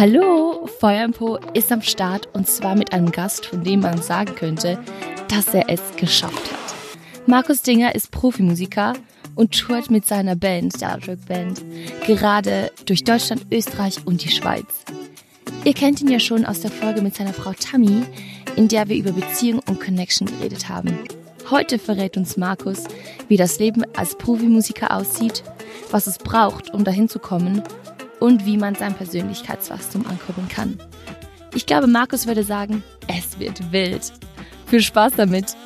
Hallo, Feuerpo ist am Start und zwar mit einem Gast, von dem man sagen könnte, dass er es geschafft hat. Markus Dinger ist Profimusiker und tourt mit seiner Band, der Artwork Band, gerade durch Deutschland, Österreich und die Schweiz. Ihr kennt ihn ja schon aus der Folge mit seiner Frau Tammy, in der wir über Beziehung und Connection geredet haben. Heute verrät uns Markus, wie das Leben als Profimusiker aussieht, was es braucht, um dahin zu kommen und wie man sein Persönlichkeitswachstum ankurbeln kann. Ich glaube, Markus würde sagen, es wird wild. Viel Spaß damit!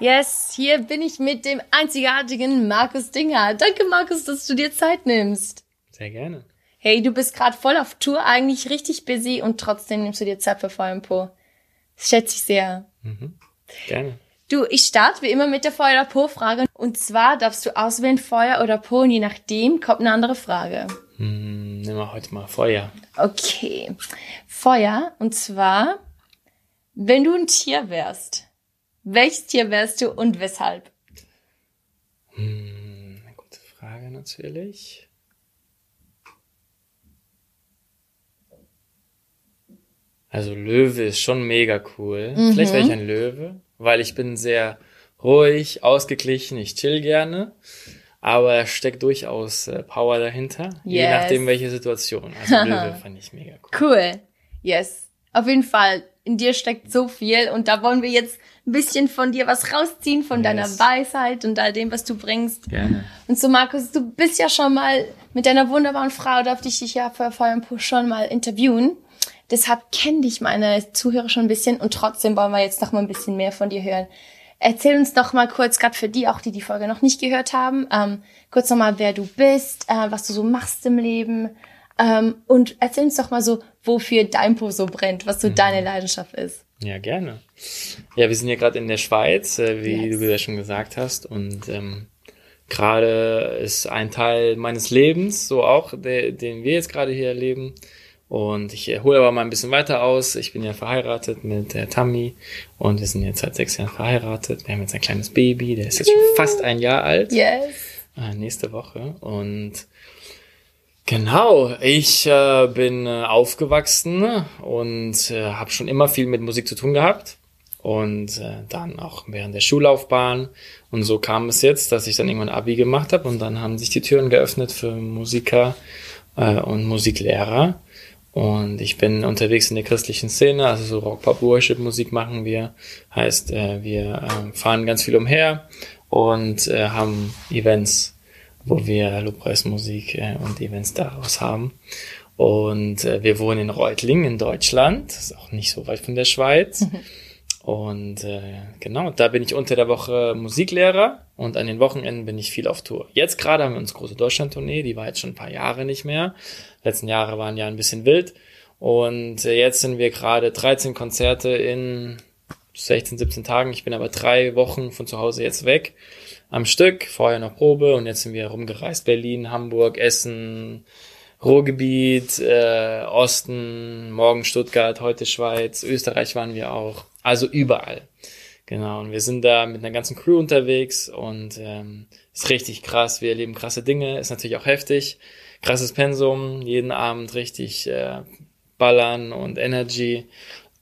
Yes, hier bin ich mit dem einzigartigen Markus Dinger. Danke, Markus, dass du dir Zeit nimmst. Sehr gerne. Hey, du bist gerade voll auf Tour, eigentlich richtig busy und trotzdem nimmst du dir Zeit für Feuer Das schätze ich sehr. Mhm. Gerne. Du, ich starte wie immer mit der Feuer- oder Po-Frage. Und zwar darfst du auswählen Feuer oder Po und je nachdem kommt eine andere Frage. Hm, nehmen wir heute mal Feuer. Okay. Feuer, und zwar, wenn du ein Tier wärst, welches Tier wärst du und weshalb? Hm, eine gute Frage natürlich. Also Löwe ist schon mega cool. Mhm. Vielleicht wäre ich ein Löwe weil ich bin sehr ruhig, ausgeglichen, ich chill gerne. Aber es steckt durchaus äh, Power dahinter, yes. je nachdem welche Situation. Also Löwe fand ich mega cool. Cool. Yes. Auf jeden Fall. In dir steckt so viel und da wollen wir jetzt ein bisschen von dir was rausziehen, von yes. deiner Weisheit und all dem, was du bringst. Gerne. Und so, Markus, du bist ja schon mal mit deiner wunderbaren Frau, darf ich dich ja und Push schon mal interviewen. Deshalb kennen dich meine Zuhörer schon ein bisschen und trotzdem wollen wir jetzt noch mal ein bisschen mehr von dir hören. Erzähl uns doch mal kurz, gerade für die auch, die die Folge noch nicht gehört haben, ähm, kurz noch mal, wer du bist, äh, was du so machst im Leben ähm, und erzähl uns doch mal so, wofür dein Po so brennt, was so mhm. deine Leidenschaft ist. Ja, gerne. Ja, wir sind ja gerade in der Schweiz, äh, wie yes. du ja schon gesagt hast und ähm, gerade ist ein Teil meines Lebens, so auch, der, den wir jetzt gerade hier erleben, und ich hole aber mal ein bisschen weiter aus. Ich bin ja verheiratet mit der Tammy und wir sind jetzt seit sechs Jahren verheiratet. Wir haben jetzt ein kleines Baby, der ist jetzt schon fast ein Jahr alt. Yes. Äh, nächste Woche. Und genau, ich äh, bin äh, aufgewachsen und äh, habe schon immer viel mit Musik zu tun gehabt. Und äh, dann auch während der Schullaufbahn. Und so kam es jetzt, dass ich dann irgendwann Abi gemacht habe und dann haben sich die Türen geöffnet für Musiker äh, und Musiklehrer. Und ich bin unterwegs in der christlichen Szene, also so Rock, Pop, Worship Musik machen wir. Heißt, äh, wir äh, fahren ganz viel umher und äh, haben Events, wo wir Lobpreismusik äh, und Events daraus haben. Und äh, wir wohnen in Reutlingen in Deutschland, das ist auch nicht so weit von der Schweiz. Und äh, genau, da bin ich unter der Woche Musiklehrer und an den Wochenenden bin ich viel auf Tour. Jetzt gerade haben wir uns große Deutschland-Tournee, die war jetzt schon ein paar Jahre nicht mehr. Letzten Jahre waren ja ein bisschen wild. Und äh, jetzt sind wir gerade 13 Konzerte in 16, 17 Tagen. Ich bin aber drei Wochen von zu Hause jetzt weg am Stück, vorher noch Probe und jetzt sind wir rumgereist. Berlin, Hamburg, Essen, Ruhrgebiet, äh, Osten, morgen Stuttgart, heute Schweiz, Österreich waren wir auch. Also überall. Genau, und wir sind da mit einer ganzen Crew unterwegs und ähm, ist richtig krass. Wir erleben krasse Dinge, ist natürlich auch heftig. Krasses Pensum, jeden Abend richtig äh, ballern und Energy.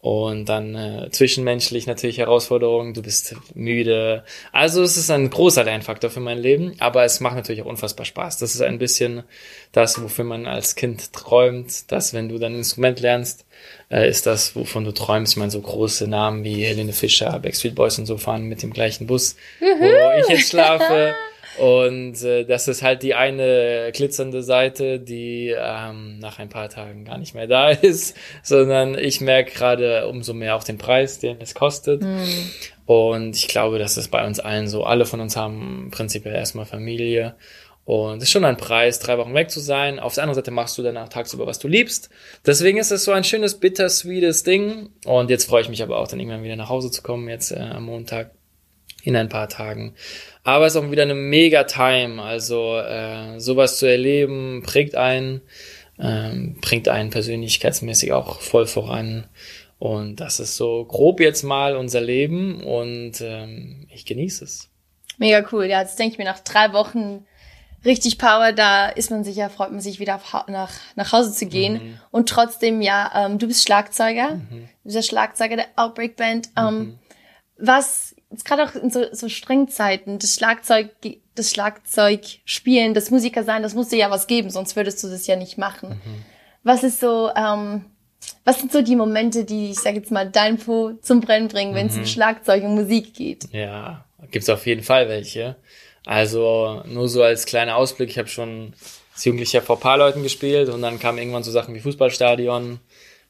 Und dann äh, zwischenmenschlich natürlich Herausforderungen, du bist müde. Also es ist ein großer Lernfaktor für mein Leben, aber es macht natürlich auch unfassbar Spaß. Das ist ein bisschen das, wofür man als Kind träumt, dass wenn du dein Instrument lernst, äh, ist das, wovon du träumst. Ich meine, so große Namen wie Helene Fischer, Backstreet Boys und so fahren mit dem gleichen Bus, wo ich jetzt schlafe. Und äh, das ist halt die eine glitzernde Seite, die ähm, nach ein paar Tagen gar nicht mehr da ist, sondern ich merke gerade umso mehr auch den Preis, den es kostet. Mhm. Und ich glaube, das ist bei uns allen so. Alle von uns haben prinzipiell erstmal Familie. Und es ist schon ein Preis, drei Wochen weg zu sein. Auf der anderen Seite machst du danach tagsüber, was du liebst. Deswegen ist es so ein schönes, bittersweetes Ding. Und jetzt freue ich mich aber auch, dann irgendwann wieder nach Hause zu kommen, jetzt äh, am Montag in ein paar Tagen. Aber es ist auch wieder eine mega Time. Also äh, sowas zu erleben, prägt einen, ähm, bringt einen persönlichkeitsmäßig auch voll voran. Und das ist so grob jetzt mal unser Leben und ähm, ich genieße es. Mega cool. Ja, jetzt denke ich mir nach drei Wochen richtig Power, da ist man sicher, freut man sich wieder nach, nach Hause zu gehen. Mhm. Und trotzdem, ja, ähm, du bist Schlagzeuger, mhm. du bist der Schlagzeuger der Outbreak Band. Ähm, mhm. Was, gerade auch in so, so Strengzeiten, das Schlagzeug, das Schlagzeug spielen, das Musiker sein, das muss dir ja was geben, sonst würdest du das ja nicht machen. Mhm. Was ist so, ähm, was sind so die Momente, die, ich sag jetzt mal, dein Po zum Brennen bringen, wenn es um mhm. Schlagzeug und Musik geht? Ja, gibt's auf jeden Fall welche. Also nur so als kleiner Ausblick, ich habe schon als Jugendlicher vor paar Leuten gespielt und dann kamen irgendwann so Sachen wie Fußballstadion,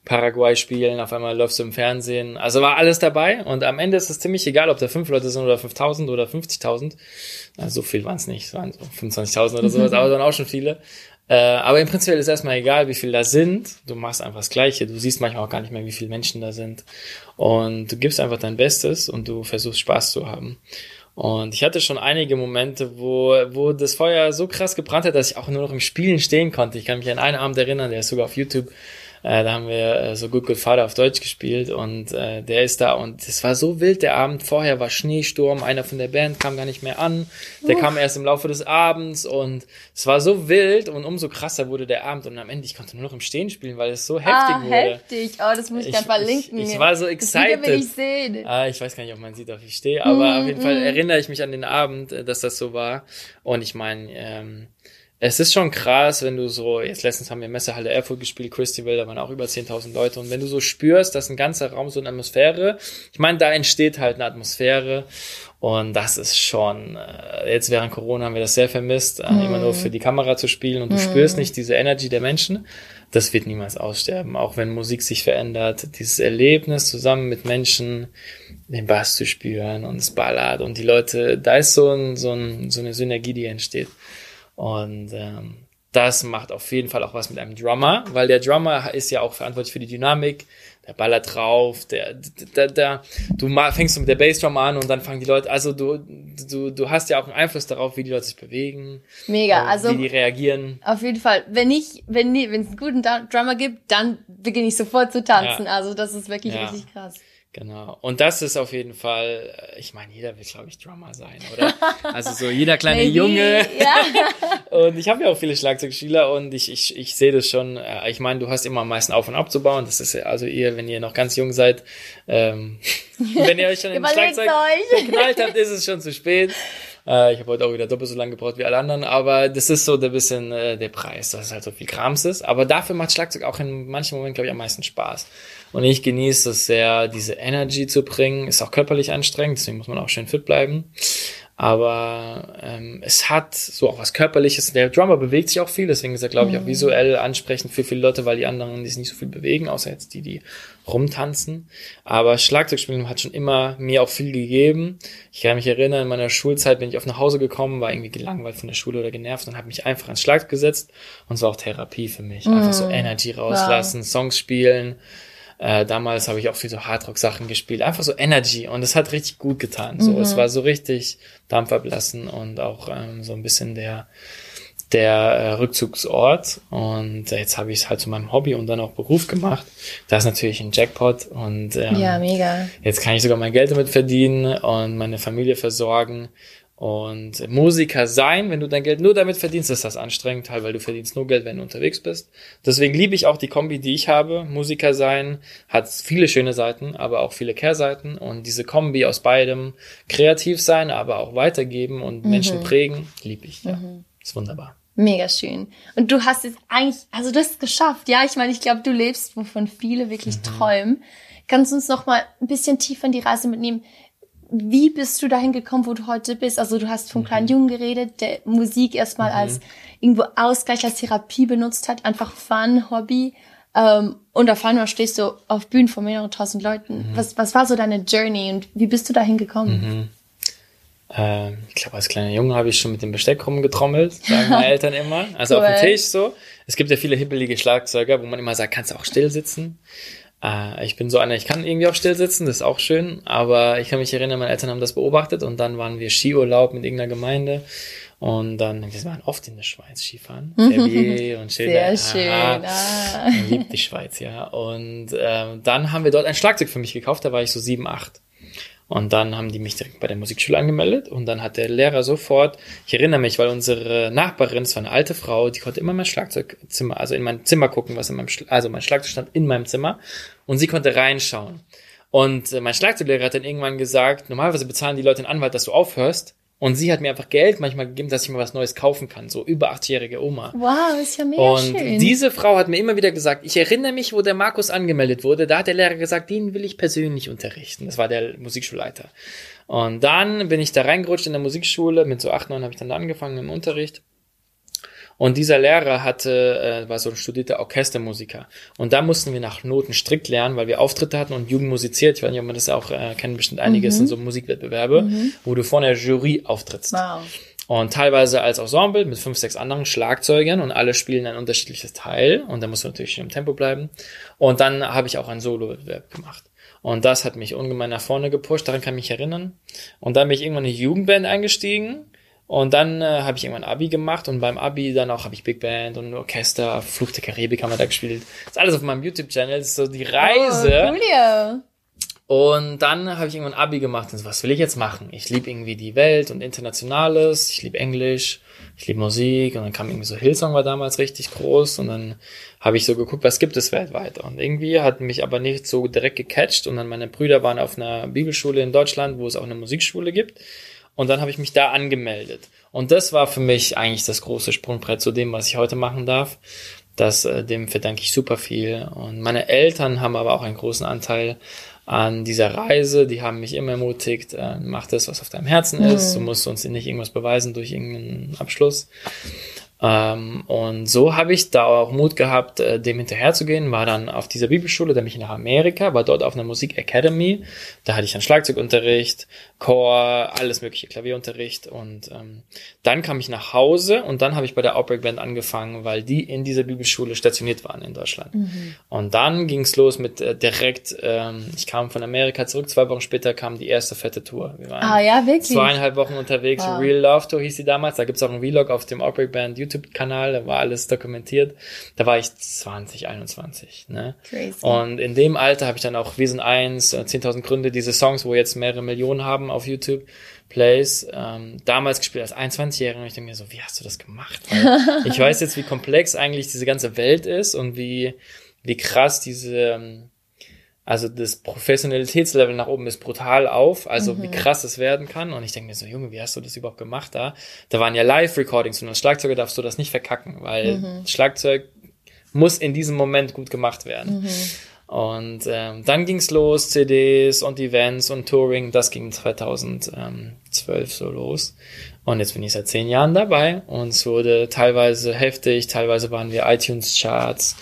Paraguay spielen, auf einmal läufst du im Fernsehen. Also war alles dabei und am Ende ist es ziemlich egal, ob da fünf Leute sind oder 5000 oder 50.000. Also so viel waren es nicht, es waren so 25.000 oder sowas, aber dann auch schon viele. Äh, aber im Prinzip ist es erstmal egal, wie viele da sind. Du machst einfach das Gleiche. Du siehst manchmal auch gar nicht mehr, wie viele Menschen da sind. Und du gibst einfach dein Bestes und du versuchst Spaß zu haben. Und ich hatte schon einige Momente, wo, wo das Feuer so krass gebrannt hat, dass ich auch nur noch im Spielen stehen konnte. Ich kann mich an einen Abend erinnern, der ist sogar auf YouTube äh, da haben wir äh, so Good Good Father auf Deutsch gespielt und äh, der ist da und es war so wild der Abend. Vorher war Schneesturm, einer von der Band kam gar nicht mehr an. Der Uff. kam erst im Laufe des Abends und es war so wild und umso krasser wurde der Abend und am Ende ich konnte nur noch im Stehen spielen, weil es so heftig ah, wurde. heftig. Oh, das muss ich, ich dann verlinken. Ich, ich, war so excited. Das will ich sehen. Ah, ich weiß gar nicht, ob man sieht, ob ich stehe, aber mm, auf jeden mm. Fall erinnere ich mich an den Abend, äh, dass das so war und ich meine, ähm, es ist schon krass, wenn du so, jetzt letztens haben wir Messehalle Erfurt gespielt, Christival, da waren auch über 10.000 Leute und wenn du so spürst, dass ein ganzer Raum so eine Atmosphäre, ich meine, da entsteht halt eine Atmosphäre und das ist schon, äh, jetzt während Corona haben wir das sehr vermisst, mm. immer nur für die Kamera zu spielen und du mm. spürst nicht diese Energy der Menschen, das wird niemals aussterben, auch wenn Musik sich verändert, dieses Erlebnis zusammen mit Menschen, den Bass zu spüren und es ballert und die Leute, da ist so, ein, so, ein, so eine Synergie, die entsteht. Und ähm, das macht auf jeden Fall auch was mit einem Drummer, weil der Drummer ist ja auch verantwortlich für die Dynamik. Der ballert drauf, der, der, der, du fängst mit der Bassdrum an und dann fangen die Leute, also du, du, du hast ja auch einen Einfluss darauf, wie die Leute sich bewegen. Mega, also. Wie die reagieren. Auf jeden Fall. Wenn ich, wenn, wenn es einen guten Drummer gibt, dann beginne ich sofort zu tanzen. Ja. Also das ist wirklich ja. richtig krass. Genau. Und das ist auf jeden Fall, äh, ich meine, jeder will, glaube ich, Drummer sein, oder? Also so jeder kleine Junge. Ja. und ich habe ja auch viele Schlagzeugschüler und ich, ich, ich sehe das schon. Äh, ich meine, du hast immer am meisten auf und abzubauen. Das ist also ihr, wenn ihr noch ganz jung seid, ähm, wenn ihr euch schon den Schlagzeug geknallt habt, ist es schon zu spät. Äh, ich habe heute auch wieder doppelt so lange gebraucht wie alle anderen, aber das ist so der bisschen äh, der Preis, dass es halt so viel Krams ist. Aber dafür macht Schlagzeug auch in manchen Momenten, glaube ich, am meisten Spaß. Und ich genieße es sehr, diese Energy zu bringen. Ist auch körperlich anstrengend, deswegen muss man auch schön fit bleiben. Aber ähm, es hat so auch was Körperliches. Der Drummer bewegt sich auch viel, deswegen ist er, glaube ich, auch mhm. visuell ansprechend für viele Leute, weil die anderen die sich nicht so viel bewegen, außer jetzt die, die rumtanzen. Aber Schlagzeugspielen hat schon immer mir auch viel gegeben. Ich kann mich erinnern, in meiner Schulzeit bin ich auf nach Hause gekommen, war irgendwie gelangweilt von der Schule oder genervt und habe mich einfach ans Schlagzeug gesetzt. Und es war auch Therapie für mich. Einfach so mhm. Energy rauslassen, wow. Songs spielen äh, damals habe ich auch viel so Hardrock-Sachen gespielt. Einfach so Energy. Und es hat richtig gut getan. So, mhm. es war so richtig dampfablassen und auch ähm, so ein bisschen der, der äh, Rückzugsort. Und äh, jetzt habe ich es halt zu meinem Hobby und dann auch Beruf gemacht. Das ist natürlich ein Jackpot. Und ähm, ja, mega. Jetzt kann ich sogar mein Geld damit verdienen und meine Familie versorgen. Und Musiker sein, wenn du dein Geld nur damit verdienst, ist das anstrengend, halt, weil du verdienst nur Geld, wenn du unterwegs bist. Deswegen liebe ich auch die Kombi, die ich habe. Musiker sein hat viele schöne Seiten, aber auch viele Kehrseiten. Und diese Kombi aus beidem, kreativ sein, aber auch weitergeben und mhm. Menschen prägen, liebe ich. Ja. Mhm. Ist wunderbar. Mega schön. Und du hast es eigentlich, also du hast es geschafft. Ja, ich meine, ich glaube, du lebst, wovon viele wirklich mhm. träumen. Kannst du uns noch mal ein bisschen tiefer in die Reise mitnehmen? Wie bist du dahin gekommen, wo du heute bist? Also du hast vom mhm. kleinen Jungen geredet, der Musik erstmal mhm. als irgendwo Ausgleich, als Therapie benutzt hat, einfach Fun, Hobby. Ähm, und auf einmal stehst du auf Bühnen von mehreren tausend Leuten. Mhm. Was, was war so deine Journey und wie bist du dahin gekommen? Ähm, ich glaube, als kleiner Junge habe ich schon mit dem Besteck rumgetrommelt, sagen meine Eltern immer. Also cool. auf dem Tisch so. Es gibt ja viele hibbelige Schlagzeuger, wo man immer sagt, kannst du auch still sitzen? Äh, ich bin so einer, ich kann irgendwie auch still sitzen, das ist auch schön, aber ich kann mich erinnern, meine Eltern haben das beobachtet und dann waren wir Skiurlaub mit irgendeiner Gemeinde und dann, wir waren oft in der Schweiz Skifahren, Verbier und Schilder. Sehr schön. Ah. Liebt die Schweiz, ja. Und ähm, dann haben wir dort ein Schlagzeug für mich gekauft, da war ich so sieben, acht. Und dann haben die mich direkt bei der Musikschule angemeldet und dann hat der Lehrer sofort, ich erinnere mich, weil unsere Nachbarin, das war eine alte Frau, die konnte immer mein Schlagzeugzimmer, also in mein Zimmer gucken, was in meinem, also mein Schlagzeug stand in meinem Zimmer und sie konnte reinschauen. Und äh, mein Schlagzeuglehrer hat dann irgendwann gesagt, normalerweise bezahlen die Leute den Anwalt, dass du aufhörst. Und sie hat mir einfach Geld manchmal gegeben, dass ich mir was Neues kaufen kann. So über 80-jährige Oma. Wow, ist ja mega Und schön. diese Frau hat mir immer wieder gesagt, ich erinnere mich, wo der Markus angemeldet wurde, da hat der Lehrer gesagt, den will ich persönlich unterrichten. Das war der Musikschulleiter. Und dann bin ich da reingerutscht in der Musikschule. Mit so acht, neun habe ich dann da angefangen im Unterricht. Und dieser Lehrer hatte, äh, war so ein studierter Orchestermusiker. Und da mussten wir nach Noten strikt lernen, weil wir Auftritte hatten und Jugend musiziert. Ich weiß nicht, ob man das auch äh, kennen, bestimmt einige, mhm. sind so Musikwettbewerbe, mhm. wo du vor einer Jury auftrittst. wow. Und teilweise als Ensemble mit fünf, sechs anderen Schlagzeugern und alle spielen ein unterschiedliches Teil. Und da musst du natürlich im Tempo bleiben. Und dann habe ich auch einen Solo-Wettbewerb gemacht. Und das hat mich ungemein nach vorne gepusht, daran kann ich mich erinnern. Und dann bin ich irgendwann in die Jugendband eingestiegen und dann äh, habe ich irgendwann Abi gemacht und beim Abi dann auch habe ich Big Band und Orchester, Fluch der Karibik haben wir da gespielt. Das ist alles auf meinem YouTube-Channel, ist so die Reise. Oh, cool, ja. Und dann habe ich irgendwann Abi gemacht und so, was will ich jetzt machen? Ich liebe irgendwie die Welt und Internationales, ich liebe Englisch, ich liebe Musik und dann kam irgendwie so Hillsong war damals richtig groß und dann habe ich so geguckt, was gibt es weltweit und irgendwie hat mich aber nicht so direkt gecatcht und dann meine Brüder waren auf einer Bibelschule in Deutschland, wo es auch eine Musikschule gibt und dann habe ich mich da angemeldet. Und das war für mich eigentlich das große Sprungbrett zu dem, was ich heute machen darf. Das, äh, dem verdanke ich super viel. Und meine Eltern haben aber auch einen großen Anteil an dieser Reise. Die haben mich immer ermutigt, äh, mach das, was auf deinem Herzen ist. Mhm. Du musst uns nicht irgendwas beweisen durch irgendeinen Abschluss. Ähm, und so habe ich da auch Mut gehabt, äh, dem hinterherzugehen, war dann auf dieser Bibelschule, dann bin ich nach Amerika, war dort auf einer Musik Academy, da hatte ich dann Schlagzeugunterricht, Chor, alles mögliche, Klavierunterricht und ähm, dann kam ich nach Hause und dann habe ich bei der Outbreak Band angefangen, weil die in dieser Bibelschule stationiert waren in Deutschland. Mhm. Und dann ging es los mit äh, direkt, ähm, ich kam von Amerika zurück, zwei Wochen später kam die erste fette Tour. Wir waren ah ja, wirklich? zweieinhalb Wochen unterwegs, wow. Real Love Tour hieß sie damals, da gibt's auch einen Vlog auf dem Outbreak Band YouTube-Kanal, da war alles dokumentiert. Da war ich 20, 21. Ne? Crazy. Und in dem Alter habe ich dann auch Wir sind eins, 10.000 äh, Gründe, diese Songs, wo jetzt mehrere Millionen haben auf YouTube, Plays, ähm, damals gespielt als 21-Jähriger und ich denke mir so, wie hast du das gemacht? Weil ich weiß jetzt, wie komplex eigentlich diese ganze Welt ist und wie, wie krass diese, ähm, also das Professionalitätslevel nach oben ist brutal auf, also mhm. wie krass es werden kann. Und ich denke mir so, Junge, wie hast du das überhaupt gemacht da? Da waren ja Live-Recordings und als Schlagzeuger darfst du das nicht verkacken, weil mhm. Schlagzeug muss in diesem Moment gut gemacht werden. Mhm. Und ähm, dann ging's los, CDs und Events und Touring, das ging 2012 so los. Und jetzt bin ich seit zehn Jahren dabei und es wurde teilweise heftig, teilweise waren wir iTunes-Charts.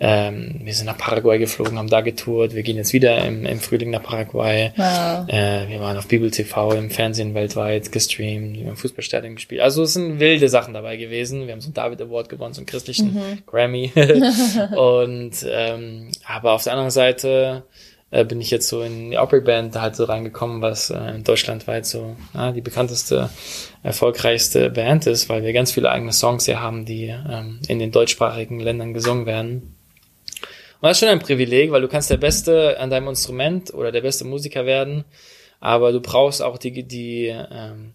Ähm, wir sind nach Paraguay geflogen, haben da getourt. Wir gehen jetzt wieder im, im Frühling nach Paraguay. Wow. Äh, wir waren auf Bibel TV im Fernsehen weltweit gestreamt, wir haben Fußballstadion gespielt. Also es sind wilde Sachen dabei gewesen. Wir haben so einen David Award gewonnen, so einen christlichen mhm. Grammy. und ähm, aber auf der anderen Seite äh, bin ich jetzt so in die Opry Band halt so reingekommen, was äh, deutschlandweit so ja, die bekannteste, erfolgreichste Band ist, weil wir ganz viele eigene Songs hier haben, die ähm, in den deutschsprachigen Ländern gesungen werden. Und das ist schon ein Privileg, weil du kannst der Beste an deinem Instrument oder der beste Musiker werden, aber du brauchst auch die, die ähm,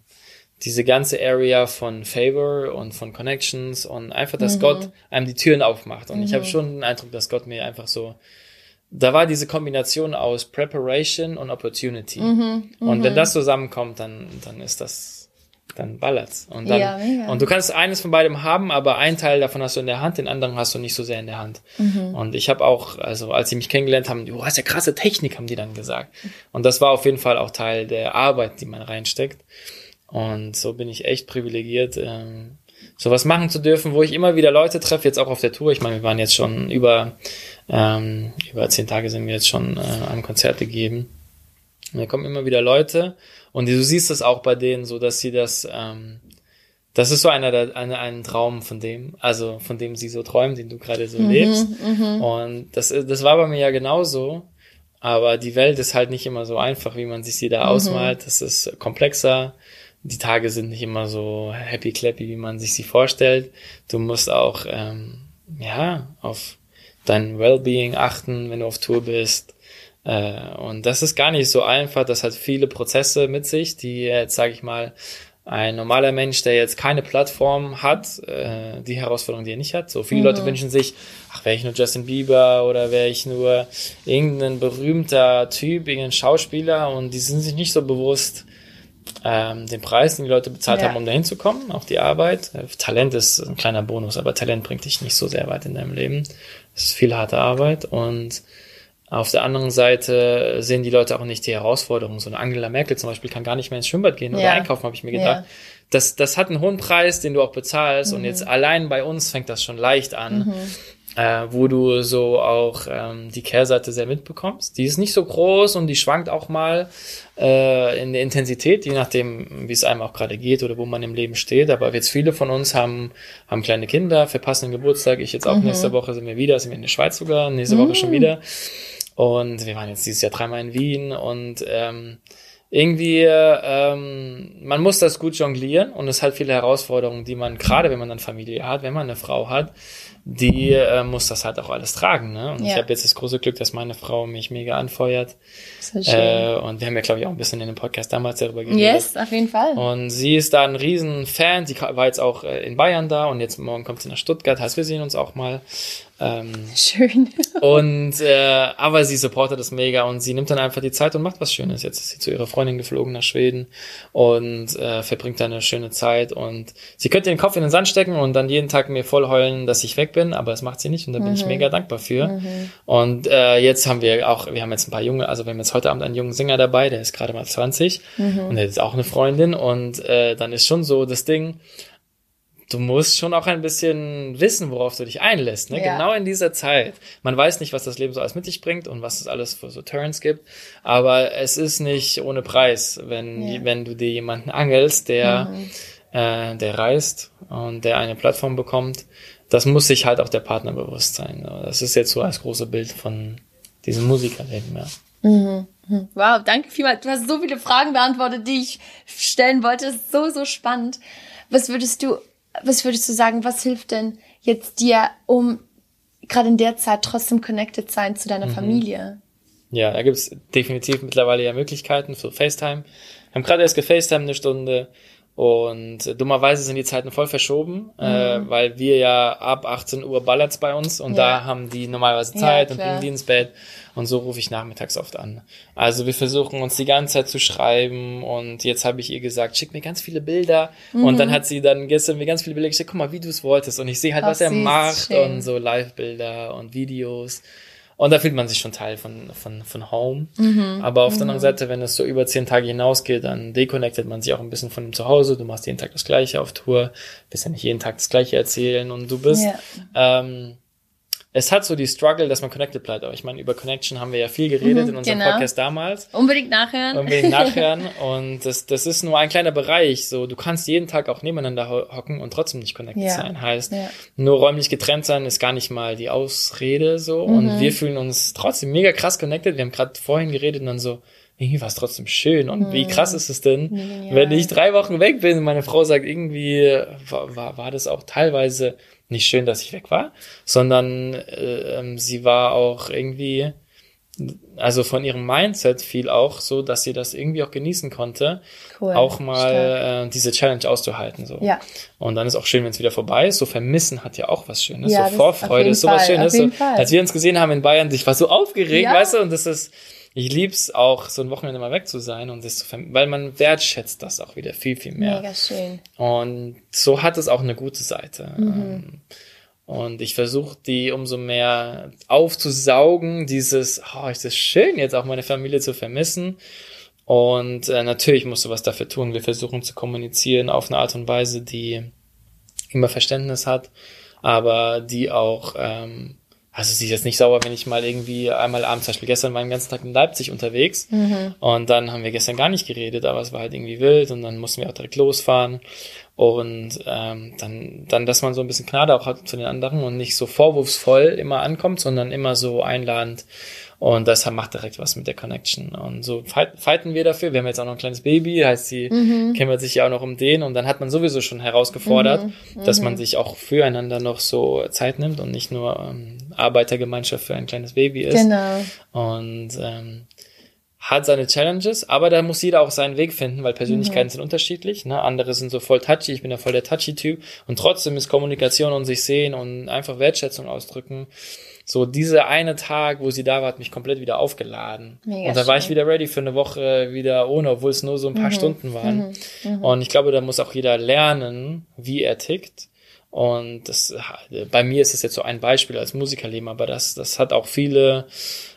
diese ganze Area von Favor und von Connections und einfach, dass mhm. Gott einem die Türen aufmacht. Und mhm. ich habe schon den Eindruck, dass Gott mir einfach so da war diese Kombination aus Preparation und Opportunity. Mhm, und wenn mhm. das zusammenkommt, dann, dann ist das, dann ballert's. Und dann, ja, und du kannst eines von beidem haben, aber ein Teil davon hast du in der Hand, den anderen hast du nicht so sehr in der Hand. Mhm. Und ich habe auch, also als sie mich kennengelernt haben, du hast ja krasse Technik, haben die dann gesagt. Und das war auf jeden Fall auch Teil der Arbeit, die man reinsteckt. Und so bin ich echt privilegiert, ähm, sowas machen zu dürfen, wo ich immer wieder Leute treffe, jetzt auch auf der Tour. Ich meine, wir waren jetzt schon über ähm, über zehn Tage sind wir jetzt schon äh, an Konzerte gegeben. Und da kommen immer wieder Leute und du siehst das auch bei denen so, dass sie das, ähm, das ist so einer der, eine, ein Traum von dem, also von dem sie so träumen, den du gerade so mhm, lebst. Mhm. Und das, das war bei mir ja genauso. Aber die Welt ist halt nicht immer so einfach, wie man sich sie da mhm. ausmalt. Das ist komplexer. Die Tage sind nicht immer so happy clappy, wie man sich sie vorstellt. Du musst auch ähm, ja auf dein Wellbeing achten, wenn du auf Tour bist. Äh, und das ist gar nicht so einfach. Das hat viele Prozesse mit sich, die jetzt, sage ich mal, ein normaler Mensch, der jetzt keine Plattform hat, äh, die Herausforderung, die er nicht hat. So viele mhm. Leute wünschen sich, ach, wäre ich nur Justin Bieber oder wäre ich nur irgendein berühmter Typ, irgendein Schauspieler und die sind sich nicht so bewusst, ähm, den Preis, den die Leute bezahlt ja. haben, um dahin zu kommen, auch die Arbeit. Talent ist ein kleiner Bonus, aber Talent bringt dich nicht so sehr weit in deinem Leben. Es ist viel harte Arbeit und auf der anderen Seite sehen die Leute auch nicht die Herausforderungen. So eine Angela Merkel zum Beispiel kann gar nicht mehr ins Schwimmbad gehen oder ja. einkaufen, habe ich mir gedacht. Ja. Das, das hat einen hohen Preis, den du auch bezahlst. Mhm. Und jetzt allein bei uns fängt das schon leicht an. Mhm äh, wo du so auch ähm, die Kehrseite sehr mitbekommst. Die ist nicht so groß und die schwankt auch mal äh, in der Intensität, je nachdem, wie es einem auch gerade geht oder wo man im Leben steht. Aber jetzt viele von uns haben, haben kleine Kinder, verpassen den Geburtstag. Ich jetzt auch mhm. nächste Woche sind wir wieder, sind wir in der Schweiz sogar, nächste mhm. Woche schon wieder. Und wir waren jetzt dieses Jahr dreimal in Wien und ähm, irgendwie, ähm, man muss das gut jonglieren und es hat viele Herausforderungen, die man, gerade wenn man dann Familie hat, wenn man eine Frau hat, die äh, muss das halt auch alles tragen. Ne? Und ja. ich habe jetzt das große Glück, dass meine Frau mich mega anfeuert. Äh, und wir haben ja, glaube ich, auch ein bisschen in dem Podcast damals darüber geredet. Yes, auf jeden Fall. Und sie ist da ein riesen Fan. Sie war jetzt auch äh, in Bayern da und jetzt morgen kommt sie nach Stuttgart. Heißt, wir sehen uns auch mal. Ähm, Schön. und äh, aber sie supportet das mega und sie nimmt dann einfach die Zeit und macht was Schönes. Jetzt ist sie zu ihrer Freundin geflogen nach Schweden und äh, verbringt da eine schöne Zeit und sie könnte den Kopf in den Sand stecken und dann jeden Tag mir voll heulen, dass ich weg bin, aber das macht sie nicht und da bin mhm. ich mega dankbar für. Mhm. Und äh, jetzt haben wir auch, wir haben jetzt ein paar junge, also wir haben jetzt heute Abend einen jungen Singer dabei, der ist gerade mal 20 mhm. und der ist auch eine Freundin und äh, dann ist schon so das Ding, du musst schon auch ein bisschen wissen, worauf du dich einlässt. Ne? Ja. Genau in dieser Zeit. Man weiß nicht, was das Leben so alles mit sich bringt und was es alles für so Turns gibt. Aber es ist nicht ohne Preis, wenn, ja. wenn du dir jemanden angelst, der, mhm. äh, der reist und der eine Plattform bekommt. Das muss sich halt auch der Partner bewusst sein. Das ist jetzt so als große Bild von diesem Musikerleben, ja. Mhm. mhm. Wow, danke vielmals. Du hast so viele Fragen beantwortet, die ich stellen wollte. Das ist so, so spannend. Was würdest du was würdest du sagen, was hilft denn jetzt dir, um gerade in der Zeit trotzdem connected sein zu deiner mhm. Familie? Ja, da gibt's definitiv mittlerweile ja Möglichkeiten für FaceTime. Wir haben gerade erst gefacetime eine Stunde und dummerweise sind die Zeiten voll verschoben, äh, mhm. äh, weil wir ja ab 18 Uhr ballert's bei uns und ja. da haben die normalerweise Zeit ja, und bringen die ins Bett. Und so rufe ich nachmittags oft an. Also wir versuchen uns die ganze Zeit zu schreiben und jetzt habe ich ihr gesagt, schick mir ganz viele Bilder. Mhm. Und dann mhm. hat sie dann gestern mir ganz viele Bilder geschickt, guck mal, wie du es wolltest. Und ich sehe halt, Ach, was er macht schön. und so Live-Bilder und Videos. Und da fühlt man sich schon Teil von, von, von Home. Mhm. Aber auf der anderen. Seite, wenn es so über zehn Tage hinausgeht, dann deconnectet man sich auch ein bisschen von dem Zuhause. Du machst jeden Tag das Gleiche auf Tour, bist ja nicht jeden Tag das Gleiche erzählen und du bist, ja. ähm, es hat so die Struggle, dass man connected bleibt. Aber ich meine, über Connection haben wir ja viel geredet mhm, in unserem genau. Podcast damals. Unbedingt nachhören. Unbedingt nachhören. und das, das ist nur ein kleiner Bereich. So, du kannst jeden Tag auch nebeneinander hocken und trotzdem nicht connected ja. sein. Heißt, ja. nur räumlich getrennt sein ist gar nicht mal die Ausrede so. Mhm. Und wir fühlen uns trotzdem mega krass connected. Wir haben gerade vorhin geredet und dann so, irgendwie war es trotzdem schön. Und mhm. wie krass ist es denn, ja. wenn ich drei Wochen weg bin und meine Frau sagt, irgendwie war, war, war das auch teilweise nicht schön, dass ich weg war, sondern äh, ähm, sie war auch irgendwie, also von ihrem Mindset viel auch so, dass sie das irgendwie auch genießen konnte, cool. auch mal äh, diese Challenge auszuhalten. So. Ja. Und dann ist auch schön, wenn es wieder vorbei ist. So vermissen hat ja auch was Schönes. Ja, so Vorfreude ist sowas Fall, Schönes. So, als wir uns gesehen haben in Bayern, ich war so aufgeregt, ja. weißt du, und das ist ich lieb's auch, so ein Wochenende mal weg zu sein und das zu weil man wertschätzt das auch wieder viel, viel mehr. Mega schön. Und so hat es auch eine gute Seite. Mhm. Ähm, und ich versuche die umso mehr aufzusaugen, dieses, oh, ist das schön, jetzt auch meine Familie zu vermissen. Und äh, natürlich musst du was dafür tun. Wir versuchen zu kommunizieren auf eine Art und Weise, die immer Verständnis hat, aber die auch ähm, also sie ist jetzt nicht sauer, wenn ich mal irgendwie einmal abends, zum Beispiel gestern war ich den ganzen Tag in Leipzig unterwegs mhm. und dann haben wir gestern gar nicht geredet, aber es war halt irgendwie wild und dann mussten wir auch direkt losfahren und ähm, dann, dann, dass man so ein bisschen Gnade auch hat zu den anderen und nicht so vorwurfsvoll immer ankommt, sondern immer so einladend Und das macht direkt was mit der Connection. Und so fight, fighten wir dafür. Wir haben jetzt auch noch ein kleines Baby, heißt sie mhm. kümmert sich ja auch noch um den. Und dann hat man sowieso schon herausgefordert, mhm. dass man mhm. sich auch füreinander noch so Zeit nimmt und nicht nur ähm, Arbeitergemeinschaft für ein kleines Baby ist. Genau. Und ähm, hat seine Challenges, aber da muss jeder auch seinen Weg finden, weil Persönlichkeiten mhm. sind unterschiedlich. Ne? Andere sind so voll touchy, ich bin ja voll der touchy-Typ. Und trotzdem ist Kommunikation und sich sehen und einfach Wertschätzung ausdrücken. So dieser eine Tag, wo sie da war, hat mich komplett wieder aufgeladen. Mega und dann war ich wieder ready für eine Woche wieder ohne, obwohl es nur so ein paar mhm. Stunden waren. Mhm. mhm. Und ich glaube, da muss auch jeder lernen, wie er tickt. Und das, bei mir ist es jetzt so ein Beispiel als Musikerleben, aber das, das hat auch viele